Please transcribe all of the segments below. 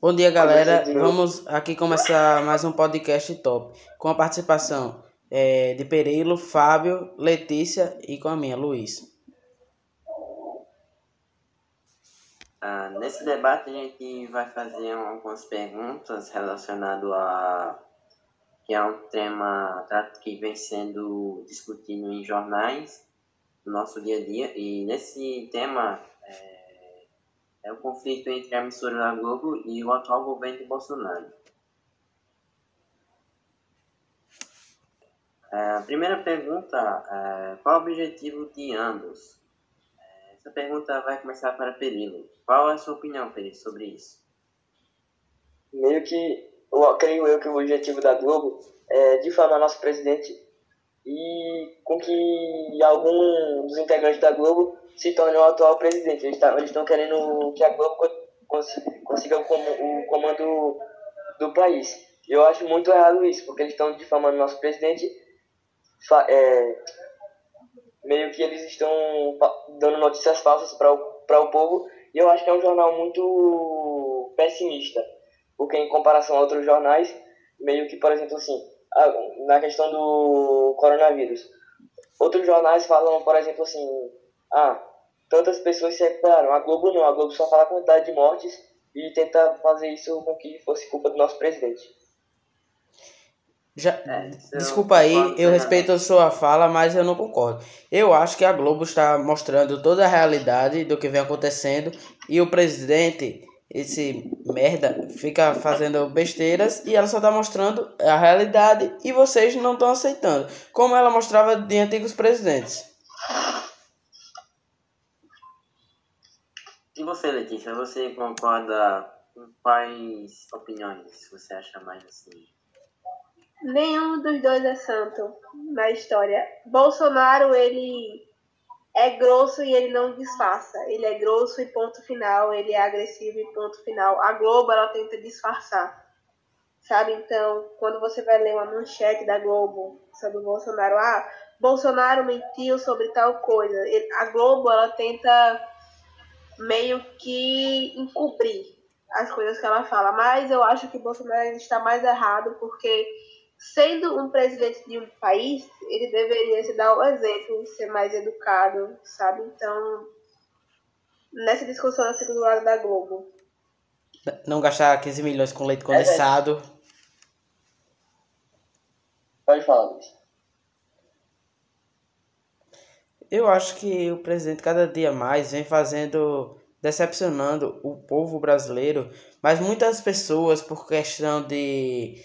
Bom dia, galera. Vamos aqui começar mais um podcast top com a participação é, de Perilo, Fábio, Letícia e com a minha, Luiz. Ah, nesse debate a gente vai fazer algumas perguntas relacionadas a que é um tema que vem sendo discutido em jornais no nosso dia a dia e nesse tema é, o conflito entre a emissora da Globo e o atual governo de Bolsonaro. É, a primeira pergunta, é, qual o objetivo de ambos? É, essa pergunta vai começar para Perilo. Qual é a sua opinião, Perilo, sobre isso? Meio que, eu creio eu que o objetivo da Globo é difamar nosso presidente e com que algum dos integrantes da Globo se torne o atual presidente. Eles tá, estão querendo que a Globo consiga o comando do país. Eu acho muito errado isso, porque eles estão difamando nosso presidente. É, meio que eles estão dando notícias falsas para o, o povo. E eu acho que é um jornal muito pessimista, porque em comparação a outros jornais, meio que, por exemplo, assim, na questão do coronavírus, outros jornais falam, por exemplo, assim, ah, tantas pessoas se recuperaram. A Globo não, a Globo só fala a quantidade de mortes e tenta fazer isso com que fosse culpa do nosso presidente. Já, é, desculpa aí, eu respeito a sua fala, mas eu não concordo. Eu acho que a Globo está mostrando toda a realidade do que vem acontecendo e o presidente, esse merda, fica fazendo besteiras e ela só está mostrando a realidade e vocês não estão aceitando, como ela mostrava de antigos presidentes. E você, Letícia, você concorda com quais opiniões você acha mais assim? Nenhum dos dois é santo na história. Bolsonaro, ele é grosso e ele não disfarça. Ele é grosso e ponto final. Ele é agressivo e ponto final. A Globo, ela tenta disfarçar. Sabe? Então, quando você vai ler uma manchete da Globo sobre o Bolsonaro, ah, Bolsonaro mentiu sobre tal coisa. A Globo, ela tenta meio que encobrir as coisas que ela fala. Mas eu acho que Bolsonaro está mais errado porque, sendo um presidente de um país, ele deveria se dar o exemplo, ser mais educado, sabe? Então, nessa discussão do lado da Globo. Não gastar 15 milhões com leite condensado. É Pode falar, Luiz. Eu acho que o presidente cada dia mais vem fazendo decepcionando o povo brasileiro, mas muitas pessoas por questão de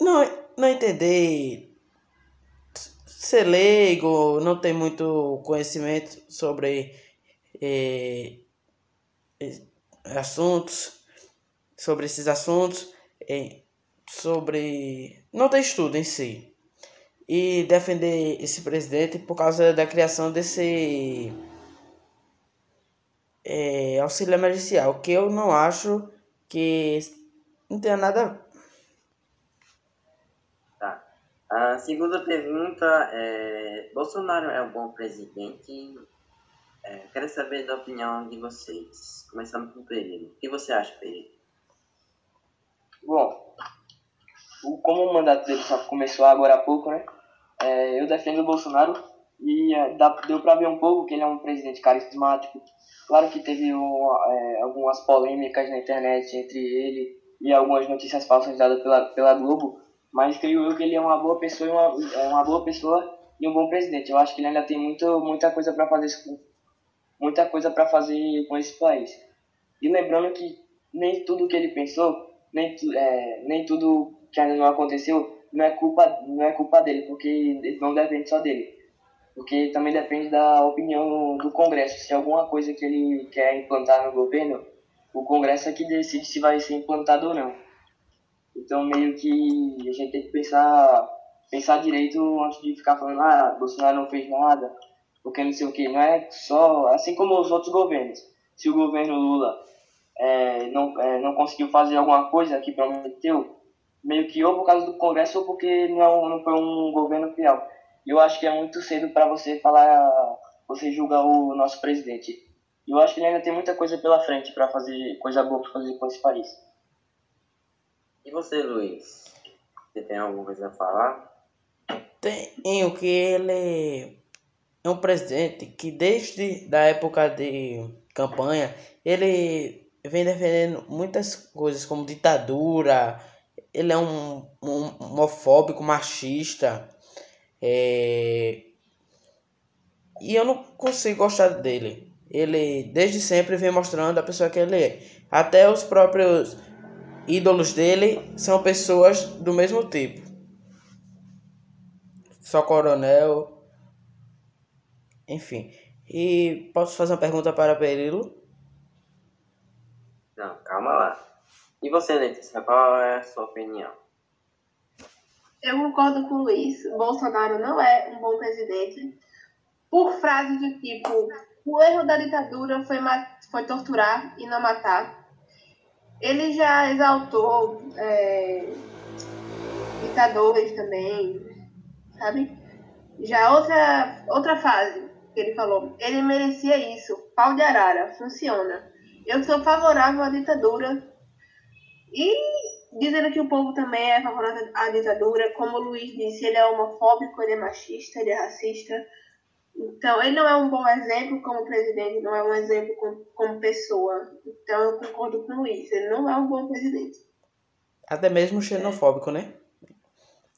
não não entender ser leigo, não tem muito conhecimento sobre eh, assuntos, sobre esses assuntos, eh, sobre não tem estudo em si e defender esse presidente por causa da criação desse é, auxílio emergencial, que eu não acho que não tenha nada. Tá. A segunda pergunta é: Bolsonaro é um bom presidente? É, quero saber da opinião de vocês. Começando com o Pereira. O que você acha, Pereira? Bom, como o mandato dele só começou agora há pouco, né? É, eu defendo o Bolsonaro e é, dá, deu para ver um pouco que ele é um presidente carismático. Claro que teve um, é, algumas polêmicas na internet entre ele e algumas notícias falsas dadas pela, pela Globo, mas creio eu que ele é uma boa pessoa e uma, é uma boa pessoa e um bom presidente. Eu acho que ele ainda tem muito, muita coisa para fazer muita coisa para fazer com esse país. E lembrando que nem tudo que ele pensou, nem, é, nem tudo que ainda não aconteceu não é culpa, não é culpa dele, porque não depende só dele. Porque também depende da opinião do Congresso. Se alguma coisa que ele quer implantar no governo, o Congresso é que decide se vai ser implantado ou não. Então, meio que a gente tem que pensar, pensar direito antes de ficar falando, ah, Bolsonaro não fez nada, porque não sei o que. Não é só, assim como os outros governos. Se o governo Lula é, não, é, não conseguiu fazer alguma coisa que prometeu, meio que ou por causa do Congresso ou porque não, não foi um governo fiel. Eu acho que é muito cedo para você falar, você julgar o nosso presidente. Eu acho que ele ainda tem muita coisa pela frente para fazer coisa boa para fazer com esse país. E você, Luiz? Você tem alguma coisa a falar? Tenho que ele é um presidente que desde da época de campanha ele vem defendendo muitas coisas como ditadura, ele é um, um homofóbico, machista, é... e eu não consigo gostar dele. Ele desde sempre vem mostrando a pessoa que ele é. Até os próprios ídolos dele são pessoas do mesmo tipo. Só coronel, enfim. E posso fazer uma pergunta para Perilo? Não, calma lá. E você, Letícia, qual é a sua opinião? Eu concordo com o Luiz. Bolsonaro não é um bom presidente. Por frases do tipo: o erro da ditadura foi, foi torturar e não matar. Ele já exaltou é, ditadores também, sabe? Já outra, outra fase que ele falou: ele merecia isso. Pau de arara, funciona. Eu sou favorável à ditadura. E dizendo que o povo também é favorável à ditadura, como o Luiz disse, ele é homofóbico, ele é machista, ele é racista. Então, ele não é um bom exemplo como presidente, não é um exemplo como, como pessoa. Então, eu concordo com o Luiz, ele não é um bom presidente. Até mesmo xenofóbico, né?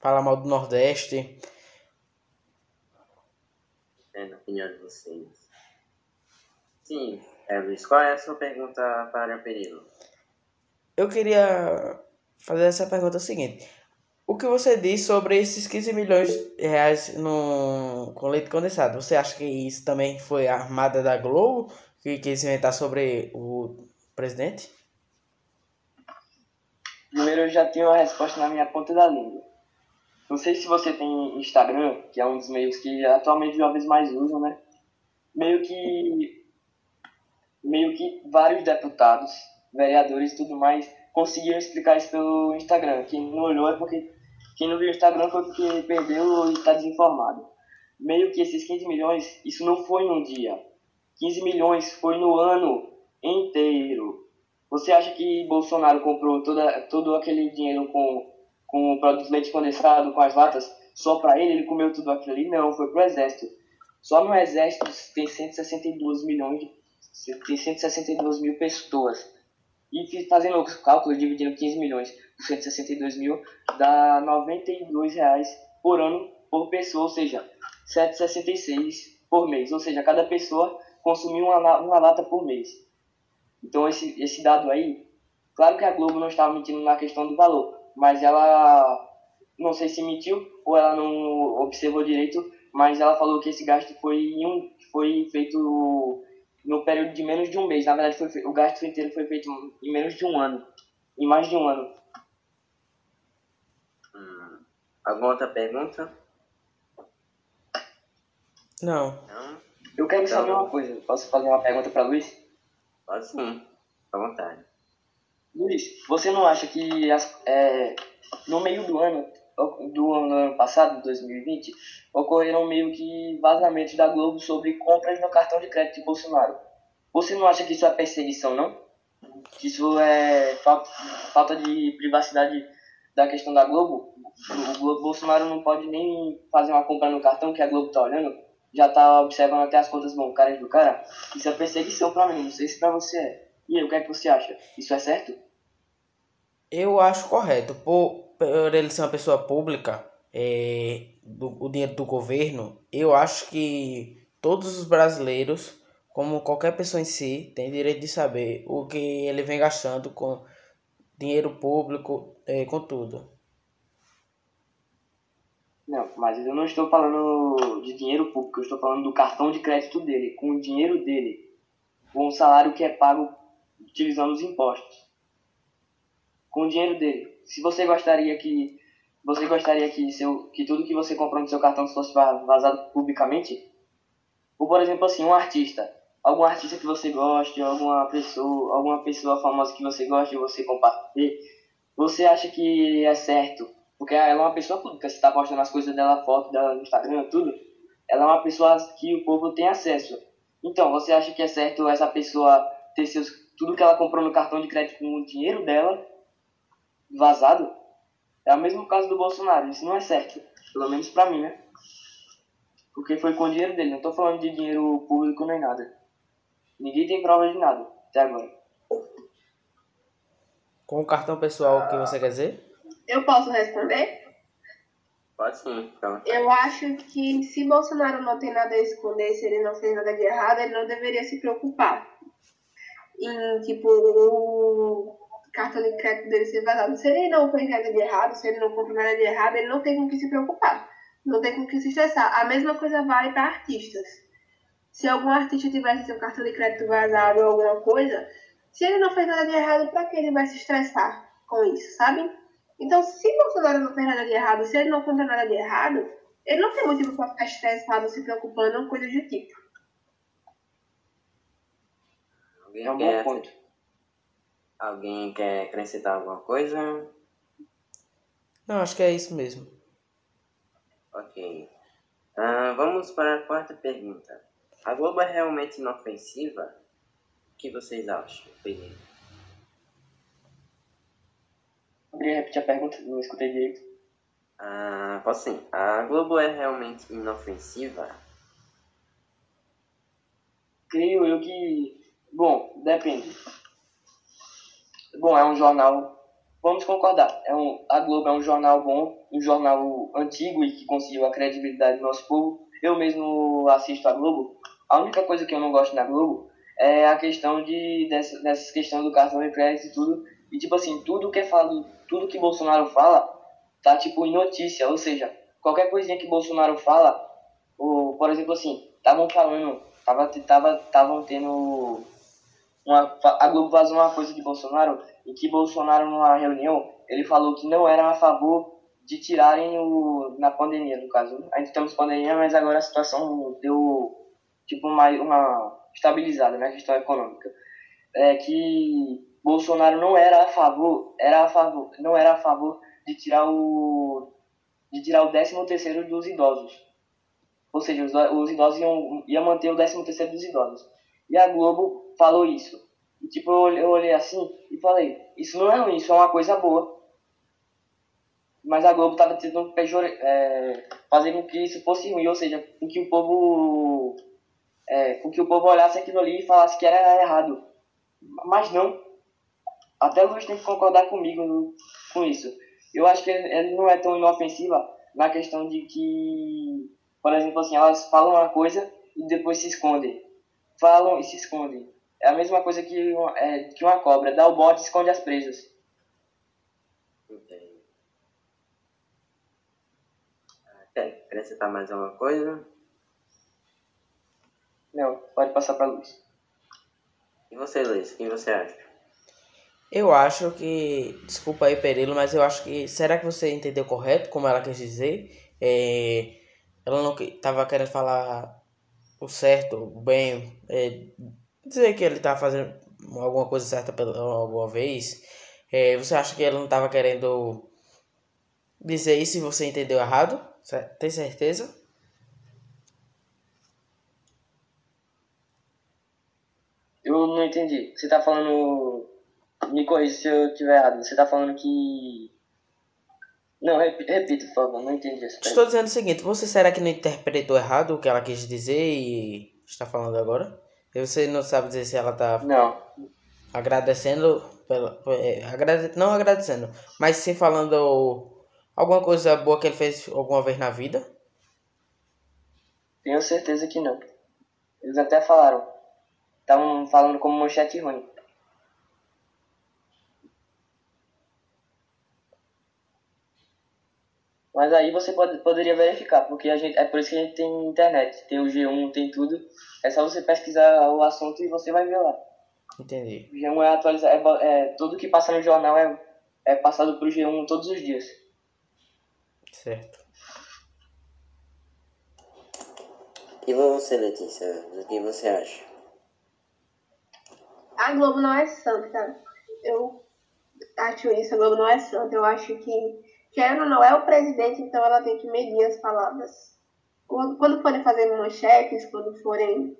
Fala mal do Nordeste. É, na opinião de vocês. Sim, é, Luiz, qual é a sua pergunta para o Perilo? Eu queria fazer essa pergunta seguinte. O que você diz sobre esses 15 milhões de reais no, com leite condensado? Você acha que isso também foi a armada da Globo que quis inventar sobre o presidente? Primeiro, eu já tenho a resposta na minha ponta da língua. Não sei se você tem Instagram, que é um dos meios que atualmente os jovens mais usam, né? Meio que meio que vários deputados, vereadores e tudo mais conseguiram explicar isso pelo Instagram. Quem não olhou é porque quem não viu o Instagram foi porque perdeu e está desinformado. Meio que esses 15 milhões, isso não foi num dia. 15 milhões foi no ano inteiro. Você acha que Bolsonaro comprou toda, todo aquele dinheiro com, com o produto leite condensado, com as latas, só para ele? Ele comeu tudo aquilo ali? Não, foi pro exército. Só no exército tem 162 milhões tem 162 mil pessoas. E fazendo os cálculos, dividindo 15 milhões por 162 mil, dá 92 reais por ano por pessoa, ou seja, 7,66 por mês. Ou seja, cada pessoa consumiu uma, uma lata por mês. Então esse, esse dado aí, claro que a Globo não estava mentindo na questão do valor, mas ela, não sei se mentiu ou ela não observou direito, mas ela falou que esse gasto foi, um, foi feito no período de menos de um mês. Na verdade, foi, o gasto inteiro foi feito em menos de um ano. Em mais de um ano. Hum, alguma outra pergunta? Não. Não? Eu quero então, saber uma coisa. Posso fazer uma pergunta para Luiz? Pode sim. À vontade. Luiz, você não acha que as, é, no meio do ano, do ano passado, 2020, ocorreram meio que vazamentos da Globo sobre compras no cartão de crédito de Bolsonaro. Você não acha que isso é perseguição, não? Que isso é falta de privacidade da questão da Globo? O Bolsonaro não pode nem fazer uma compra no cartão que a Globo tá olhando, já tá observando até as contas bancárias do cara. Isso é perseguição pra mim, não sei se pra você é. E aí, o que é que você acha? Isso é certo? Eu acho correto. Por, por ele ser uma pessoa pública, é, do, o dinheiro do governo, eu acho que todos os brasileiros, como qualquer pessoa em si, tem direito de saber o que ele vem gastando com dinheiro público, é, com tudo. Não, mas eu não estou falando de dinheiro público, eu estou falando do cartão de crédito dele, com o dinheiro dele, com o salário que é pago utilizando os impostos. Com o dinheiro dele. Se você gostaria que você gostaria que, seu, que tudo que você comprou no seu cartão fosse vazado publicamente? Ou, por exemplo, assim, um artista. Algum artista que você goste, alguma pessoa, alguma pessoa famosa que você goste você compartilhe. Você acha que é certo? Porque ela é uma pessoa pública, você está postando as coisas dela, foto dela no Instagram, tudo. Ela é uma pessoa que o povo tem acesso. Então, você acha que é certo essa pessoa ter seus, tudo que ela comprou no cartão de crédito com o dinheiro dela vazado? É o mesmo caso do Bolsonaro, isso não é certo. Pelo menos pra mim, né? Porque foi com o dinheiro dele, não tô falando de dinheiro público nem nada. Ninguém tem prova de nada, até agora. Com o cartão pessoal, o que você quer dizer? Eu posso responder? Pode sim, então. Eu acho que se Bolsonaro não tem nada a esconder, se ele não fez nada de errado, ele não deveria se preocupar em, tipo, o cartão de crédito dele ser vazado. Se ele não fez nada de errado, se ele não comprou nada de errado, ele não tem com o que se preocupar. Não tem com o que se estressar. A mesma coisa vale para artistas. Se algum artista tivesse seu cartão de crédito vazado ou alguma coisa, se ele não fez nada de errado, para que ele vai se estressar com isso, sabe? Então, se Bolsonaro não fez nada de errado, se ele não conta nada de errado, ele não tem motivo para ficar estressado, se preocupando com coisas do tipo. Alguém É um bom ponto. Alguém quer acrescentar alguma coisa? Não, acho que é isso mesmo. Ok. Ah, vamos para a quarta pergunta. A Globo é realmente inofensiva? O que vocês acham, Felipe? Poderia repetir a pergunta? Não escutei direito. Ah, posso sim. A Globo é realmente inofensiva? Creio eu que. Bom, depende. Bom, é um jornal. Vamos concordar. É um, a Globo é um jornal bom, um jornal antigo e que conseguiu a credibilidade do nosso povo. Eu mesmo assisto a Globo. A única coisa que eu não gosto na Globo é a questão de dessa, dessa questão do cartão de crédito e tudo. E tipo assim, tudo que é falado, tudo que Bolsonaro fala, tá tipo em notícia. Ou seja, qualquer coisinha que Bolsonaro fala, ou, por exemplo assim, estavam falando, tava, tava, tavam tendo uma, a Globo vazou uma coisa de Bolsonaro e que Bolsonaro numa reunião ele falou que não era a favor de tirarem o na pandemia no caso ainda estamos pandemia mas agora a situação deu tipo uma, uma estabilizada na questão econômica. É que Bolsonaro não era a favor era a favor não era a favor de tirar o de tirar o 13 terceiro dos idosos. Ou seja os, os idosos iam, iam manter o 13 terceiro dos idosos. E a Globo falou isso. E tipo, eu olhei, assim e falei, isso não é ruim, isso é uma coisa boa. Mas a Globo estava tentando pejor, é, fazer com que isso fosse ruim, ou seja, com que o povo é, com que o povo olhasse aquilo ali e falasse que era errado. Mas não. Até o Luiz tem que concordar comigo com isso. Eu acho que ele não é tão inofensiva na questão de que, por exemplo, assim, elas falam uma coisa e depois se escondem falam e se escondem. É a mesma coisa que uma, é, que uma cobra, dá o bote e esconde as presas. Entendi. Ah, Quer acrescentar mais alguma coisa? Não, pode passar para luz. E você, Luiz, o que você acha? Eu acho que. Desculpa aí, Perilo, mas eu acho que. Será que você entendeu correto como ela quis dizer? É, ela não estava querendo falar o certo, o bem. É, dizer que ele tá fazendo alguma coisa certa pela, alguma vez. É, você acha que ela não estava querendo dizer isso e você entendeu errado? Tem certeza? Eu não entendi. Você tá falando. Me corrija se eu estiver errado. Você tá falando que. Não, rep- repita, por favor. Não entendi essa Estou dizendo o seguinte: você será que não interpretou errado o que ela quis dizer e está falando agora? E você não sabe dizer se ela está Não. agradecendo pela, é, agrade, não agradecendo, mas sim falando alguma coisa boa que ele fez alguma vez na vida? Tenho certeza que não. Eles até falaram. Estavam falando como manchete ruim. Mas aí você pode, poderia verificar, porque a gente, é por isso que a gente tem internet. Tem o G1, tem tudo. É só você pesquisar o assunto e você vai ver lá. Entendi. O G1 é atualizado. É, é, tudo que passa no jornal é, é passado pro G1 todos os dias. Certo. E você, Letícia, o que você acha? A Globo não é santa. Eu acho isso, a Globo não é santa. Eu acho que, ou não, é o presidente, então ela tem que medir as palavras. Quando, quando forem fazer manchetes, quando forem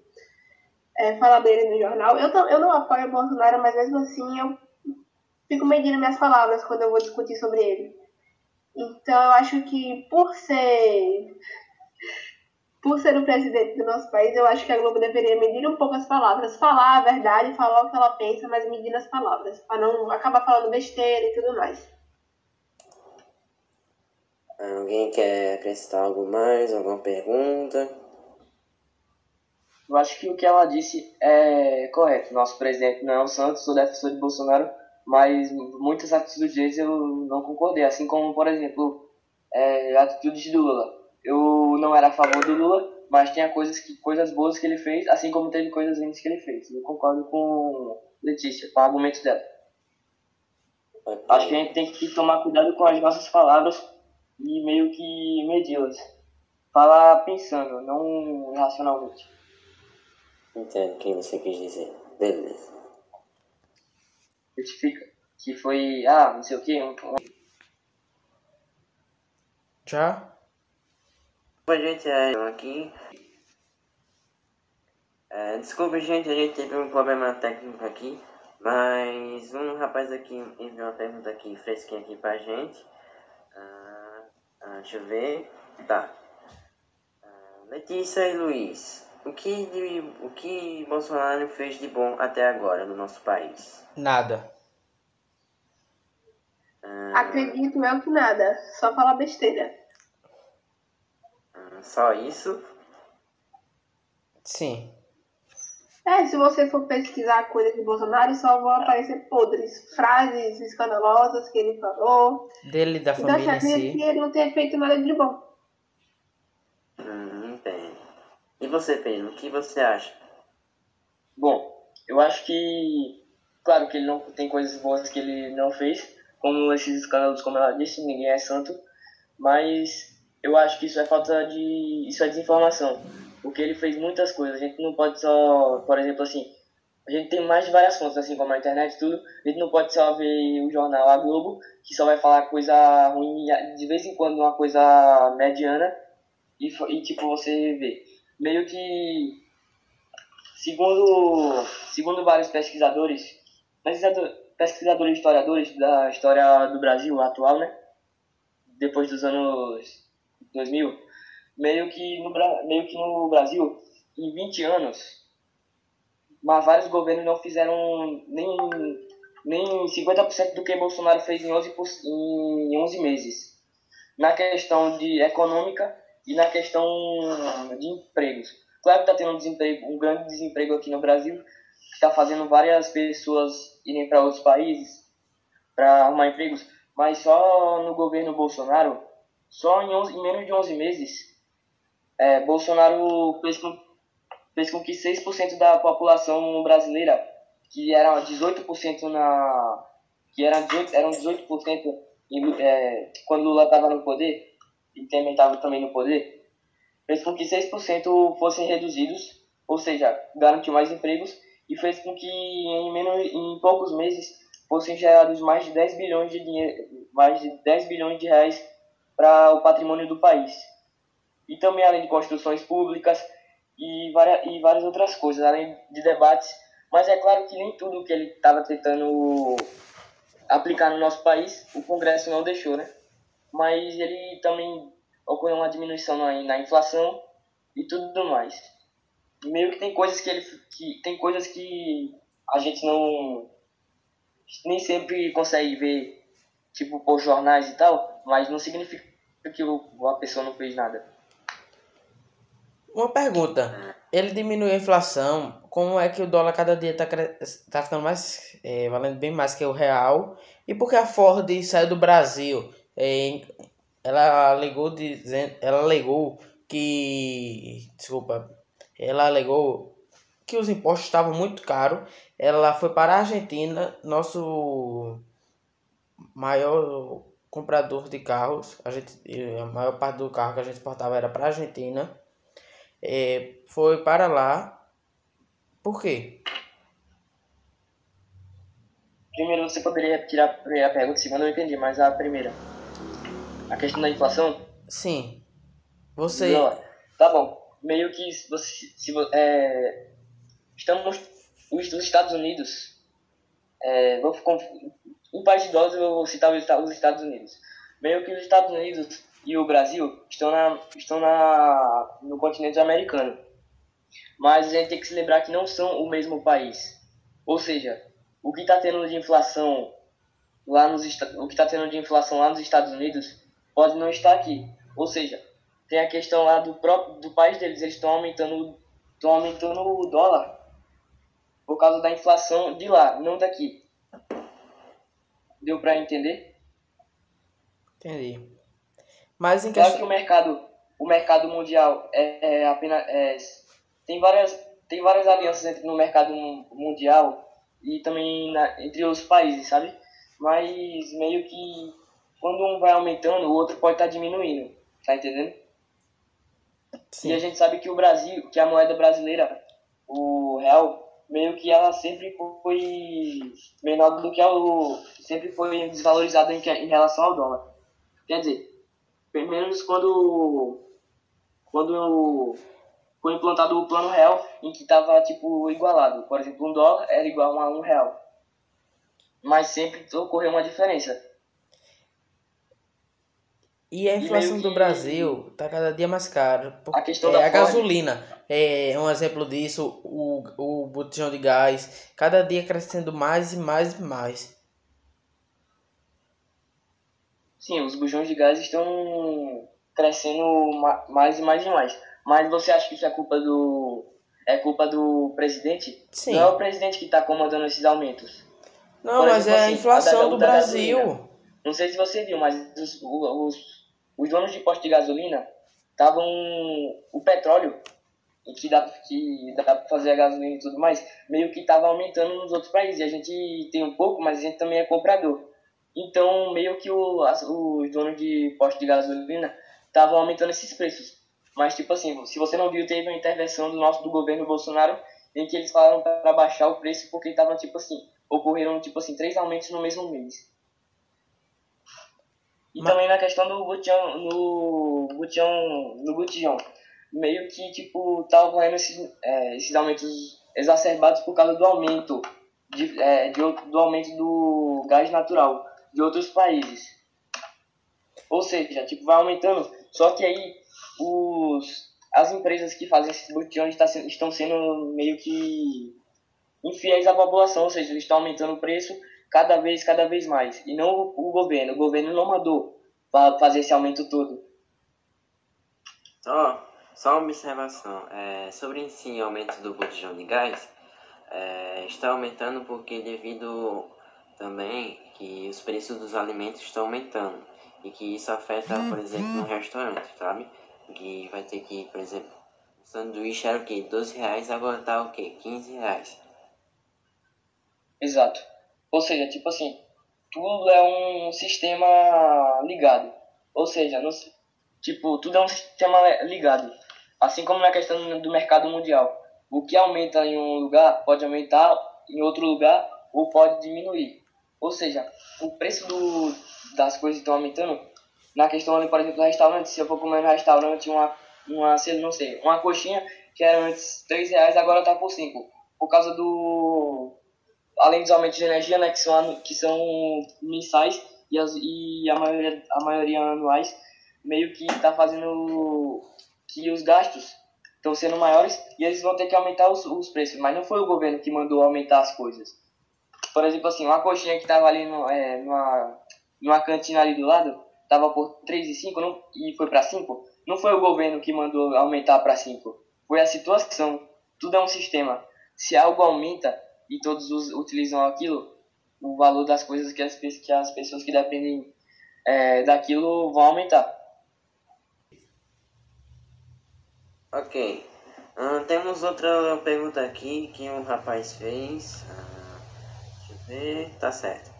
é, fala dele no jornal. Eu, eu não apoio o Bolsonaro, mas mesmo assim eu fico medindo minhas palavras quando eu vou discutir sobre ele. Então eu acho que por ser por ser o presidente do nosso país, eu acho que a Globo deveria medir um pouco as palavras, falar a verdade, falar o que ela pensa, mas medir as palavras, para não acabar falando besteira e tudo mais. Alguém quer acrescentar algo mais? Alguma pergunta? Eu acho que o que ela disse é correto. Nosso presidente não é o Santos, sou defensor de Bolsonaro, mas muitas atitudes eu não concordei. Assim como, por exemplo, é, atitudes do Lula eu não era a favor do Lula, mas tinha coisas, que, coisas boas que ele fez, assim como teve coisas ruins que ele fez. Eu concordo com Letícia, com o argumento dela. Acho que a gente tem que tomar cuidado com as nossas palavras e meio que medi-las. Falar pensando, não racionalmente. Entendo o que você quis dizer. Beleza. Justifica que foi, ah, não sei o que. Já? Desculpa, gente, é, aqui. É, desculpa, gente, a gente teve um problema técnico aqui. Mas um rapaz aqui enviou uma pergunta aqui fresquinha aqui pra gente. Ah, ah, deixa eu ver. Tá. Ah, Letícia e Luiz, o que, o que Bolsonaro fez de bom até agora no nosso país? Nada. Ah, Acredito eu que nada, só falar besteira. Só isso? Sim. É, se você for pesquisar coisas de Bolsonaro, só vão aparecer podres, frases escandalosas que ele falou. Dele da então, família assim, em si. que ele não tenha feito nada de bom. Hum, entendo. E você, Pedro, o que você acha? Bom, eu acho que, claro que ele não tem coisas boas que ele não fez, como esses escândalos, como ela disse, ninguém é santo, mas eu acho que isso é falta de. Isso é desinformação. Porque ele fez muitas coisas. A gente não pode só. Por exemplo, assim. A gente tem mais de várias fontes, assim como a internet e tudo. A gente não pode só ver o jornal A Globo, que só vai falar coisa ruim, de vez em quando uma coisa mediana. E, e tipo, você vê. Meio que. Segundo, segundo vários pesquisadores, pesquisadores, pesquisadores historiadores da história do Brasil atual, né? Depois dos anos 2000, meio que no, meio que no Brasil, em 20 anos, mas vários governos não fizeram nem, nem 50% do que Bolsonaro fez em 11, em 11 meses. Na questão de econômica e na questão de empregos. Claro que está tendo um, desemprego, um grande desemprego aqui no Brasil, que está fazendo várias pessoas irem para outros países para arrumar empregos, mas só no governo Bolsonaro só em, 11, em menos de 11 meses, é, Bolsonaro fez com, fez com que 6% da população brasileira, que era 18% na. que era 18, eram 18% em, é, quando Lula estava no poder, e Temer estava também no poder, fez com que 6% fossem reduzidos, ou seja, garantiu mais empregos, e fez com que em, menos, em poucos meses fossem gerados mais de 10 bilhões de mais de 10 bilhões de reais para o patrimônio do país. E também além de construções públicas e várias, e várias outras coisas, além de debates. Mas é claro que nem tudo que ele estava tentando aplicar no nosso país, o Congresso não deixou, né? Mas ele também ocorreu uma diminuição na, na inflação e tudo mais. Meio que tem coisas que ele que tem coisas que a gente não nem sempre consegue ver tipo por jornais e tal, mas não significa que a pessoa não fez nada. Uma pergunta. Ele diminuiu a inflação. Como é que o dólar cada dia está tá ficando mais. É, valendo bem mais que o real? E por que a Ford saiu do Brasil? É, ela alegou dizendo. Ela alegou que. Desculpa. Ela alegou que os impostos estavam muito caros. Ela foi para a Argentina, nosso maior comprador de carros. A, gente, a maior parte do carro que a gente exportava era para a Argentina. É, foi para lá. Por quê? Primeiro, você poderia tirar a primeira pergunta, a segunda eu não entendi, mas a primeira. A questão da inflação? Sim. Você. Não, tá bom. Meio que você, se, é, estamos os, os Estados Unidos, é, vou, um país de dólares eu vou citar os Estados Unidos. Meio que os Estados Unidos e o Brasil estão, na, estão na, no continente americano. Mas a gente tem que se lembrar que não são o mesmo país. Ou seja, o que está tendo de inflação lá nos o que está tendo de inflação lá nos Estados Unidos pode não estar aqui. Ou seja, tem a questão lá do próprio do país deles, eles estão aumentando estão aumentando o dólar por causa da inflação de lá, não daqui. Deu para entender? Entendi. Mas em questão... Que o mercado, o mercado mundial é, é apenas é, tem várias tem várias alianças entre, no mercado mundial e também na, entre os países, sabe? Mas meio que quando um vai aumentando, o outro pode estar tá diminuindo, tá entendendo? Sim. E a gente sabe que o Brasil, que a moeda brasileira, o real, meio que ela sempre foi menor do que o sempre foi desvalorizada em, em relação ao dólar. Quer dizer, pelo menos quando quando foi implantado o plano real em que estava tipo igualado. Por exemplo, um dólar era igual a um real. Mas sempre ocorreu uma diferença. E a inflação e do Brasil está cada dia mais cara. A questão é, da a gasolina é um exemplo disso, o, o botijão de gás, cada dia crescendo mais e mais e mais. Sim, os bujões de gás estão crescendo mais e mais e mais. Mas você acha que isso é culpa do é culpa do presidente? Sim. Não é o presidente que está comandando esses aumentos. Não, Por mas exemplo, é a assim, inflação a da, do Brasil. Gasolina. Não sei se você viu, mas os, os os donos de postos de gasolina estavam o petróleo que dá que dá para fazer a gasolina e tudo mais meio que estava aumentando nos outros países e a gente tem um pouco mas a gente também é comprador então meio que o, as, os donos de postos de gasolina estavam aumentando esses preços. Mas tipo assim se você não viu teve uma intervenção do nosso do governo Bolsonaro em que eles falaram para baixar o preço porque estavam tipo assim ocorreram tipo assim três aumentos no mesmo mês. E Mas... também na questão do botijão, no botijão, no botijão. Meio que, tipo, tá ocorrendo esses, é, esses aumentos exacerbados por causa do aumento, de, é, de, do aumento do gás natural de outros países. Ou seja, tipo, vai aumentando, só que aí os, as empresas que fazem esses botijões tá, estão sendo meio que infiéis à população, ou seja, eles estão aumentando o preço cada vez, cada vez mais. E não o governo. O governo não mandou para fazer esse aumento todo. Só, só uma observação. É, sobre esse aumento do botijão de gás, é, está aumentando porque devido também que os preços dos alimentos estão aumentando. E que isso afeta, por exemplo, no restaurante, sabe? Que vai ter que, por exemplo, o sanduíche era o quê? 12 reais, agora tá o quê? 15 reais. Exato. Ou seja, tipo assim, tudo é um sistema ligado. Ou seja, no, tipo, tudo é um sistema ligado. Assim como na questão do mercado mundial. O que aumenta em um lugar pode aumentar em outro lugar ou pode diminuir. Ou seja, o preço do, das coisas estão aumentando. Na questão ali, por exemplo, do restaurante, se eu for comer no restaurante uma, uma não sei, uma coxinha que era antes 3 reais, agora está por 5. Por causa do, além dos aumentos de energia, né, que são, que são mensais e, as, e a, maioria, a maioria anuais, meio que está fazendo que os gastos estão sendo maiores e eles vão ter que aumentar os, os preços. Mas não foi o governo que mandou aumentar as coisas. Por exemplo, assim, uma coxinha que estava ali no, é, numa, numa cantina ali do lado, estava por 3,5 não, e foi para 5, não foi o governo que mandou aumentar para 5. Foi a situação. Tudo é um sistema. Se algo aumenta, e todos os, utilizam aquilo, o valor das coisas que as, que as pessoas que dependem é, daquilo vão aumentar. Ok. Uh, temos outra pergunta aqui que um rapaz fez. Uh, ver. Tá certo.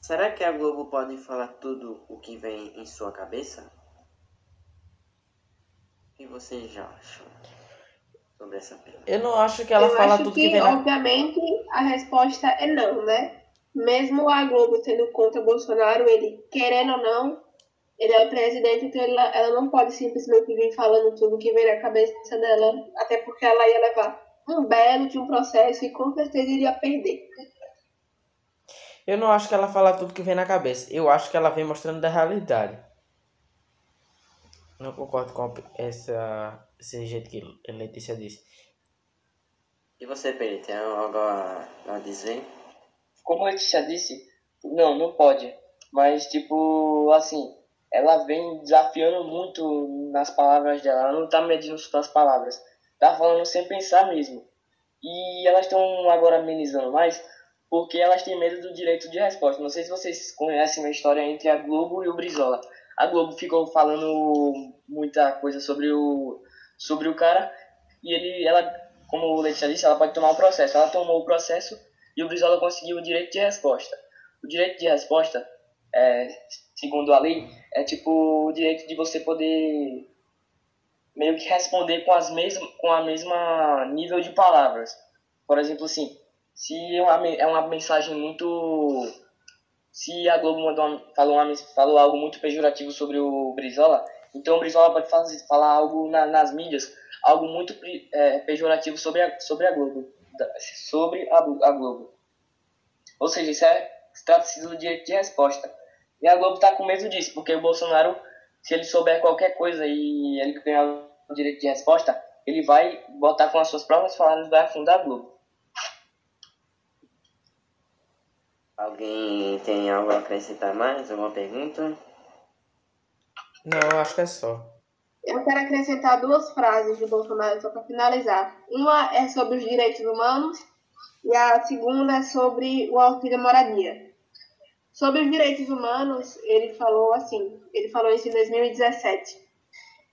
Será que a Globo pode falar tudo o que vem em sua cabeça? O que vocês já acham? sobre essa pergunta? Eu não acho que ela eu fala tudo que, que vem na... obviamente, a resposta é não, né? Mesmo a Globo sendo contra Bolsonaro, ele, querendo ou não, ele é o presidente, então ela, ela não pode simplesmente vir falando tudo que vem na cabeça dela, até porque ela ia levar um belo de um processo e com certeza iria perder. Eu não acho que ela fala tudo que vem na cabeça. Eu acho que ela vem mostrando da realidade. Não concordo com essa, esse jeito que Letícia disse. E você, Pedro, tem algo a, a dizer? Como a Letícia disse, não, não pode. Mas, tipo, assim, ela vem desafiando muito nas palavras dela. Ela não tá medindo suas palavras. Tá falando sem pensar mesmo. E elas estão agora amenizando mais porque elas têm medo do direito de resposta. Não sei se vocês conhecem a história entre a Globo e o Brizola. A Globo ficou falando muita coisa sobre o, sobre o cara e ele, ela, como o Letícia disse, ela pode tomar o processo. Ela tomou o processo e o Brizola conseguiu o direito de resposta. O direito de resposta, é, segundo a lei, é tipo o direito de você poder meio que responder com, as mesmas, com a mesma nível de palavras. Por exemplo, assim, se é uma, é uma mensagem muito. Se a Globo mandou uma, falou, uma, falou algo muito pejorativo sobre o Brizola, então o Brizola pode fazer, falar algo na, nas mídias, algo muito é, pejorativo sobre a, sobre a Globo. Sobre a, a Globo. Ou seja, isso é trata-se do direito de resposta. E a Globo está com medo disso, porque o Bolsonaro, se ele souber qualquer coisa e ele ganhar o direito de resposta, ele vai botar com as suas provas falando vai afundar a Globo. Alguém tem algo a acrescentar mais? Alguma pergunta? Não, acho que é só. Eu quero acrescentar duas frases de Bolsonaro só para finalizar. Uma é sobre os direitos humanos e a segunda é sobre o auxílio moradia. Sobre os direitos humanos, ele falou assim, ele falou isso em 2017.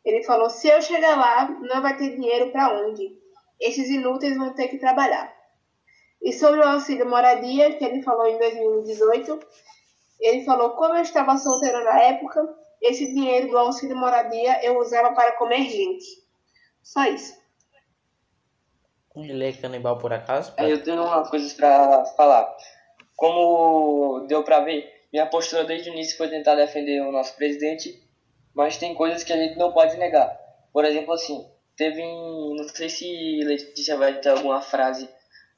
Ele falou: "Se eu chegar lá, não vai ter dinheiro para onde? Esses inúteis vão ter que trabalhar." E sobre o auxílio moradia, que ele falou em 2018, ele falou: como eu estava solteiro na época, esse dinheiro do auxílio moradia eu usava para comer gente. Só isso. Ele é canibal por acaso? É, eu tenho umas coisas para falar. Como deu para ver, minha postura desde o início foi tentar defender o nosso presidente, mas tem coisas que a gente não pode negar. Por exemplo, assim, teve. Não sei se Letícia vai ter alguma frase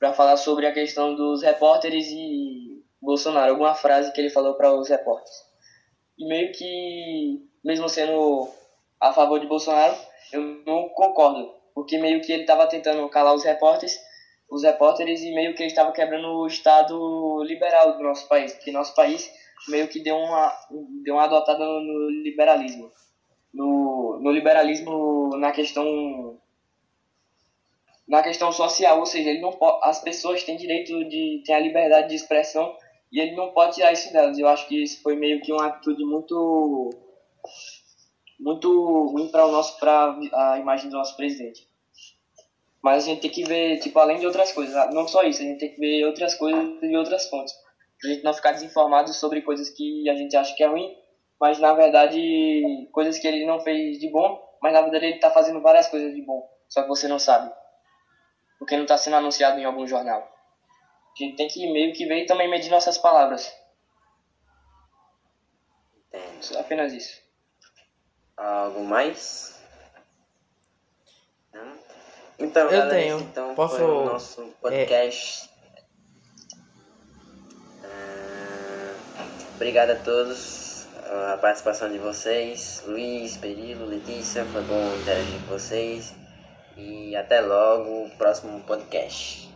para falar sobre a questão dos repórteres e Bolsonaro, alguma frase que ele falou para os repórteres. E meio que, mesmo sendo a favor de Bolsonaro, eu não concordo, porque meio que ele estava tentando calar os repórteres, os repórteres e meio que ele estava quebrando o estado liberal do nosso país, porque nosso país meio que deu uma deu uma adotada no liberalismo, no, no liberalismo na questão na questão social, ou seja, ele não pode, as pessoas têm direito de ter a liberdade de expressão e ele não pode tirar isso delas. Eu acho que isso foi meio que uma atitude muito muito ruim para o nosso para a imagem do nosso presidente. Mas a gente tem que ver, tipo, além de outras coisas, não só isso, a gente tem que ver outras coisas e outras fontes. Pra gente não ficar desinformado sobre coisas que a gente acha que é ruim, mas na verdade coisas que ele não fez de bom, mas na verdade ele está fazendo várias coisas de bom, só que você não sabe porque não está sendo anunciado em algum jornal. A gente tem que meio que ver e também medir nossas palavras. Entendo. Apenas isso. Algo mais? Não? Então, eu galera, tenho. então Posso... foi o nosso podcast. É... Uh, obrigado a todos a participação de vocês. Luiz, Perilo, Letícia, foi bom interagir com vocês. E até logo, próximo podcast.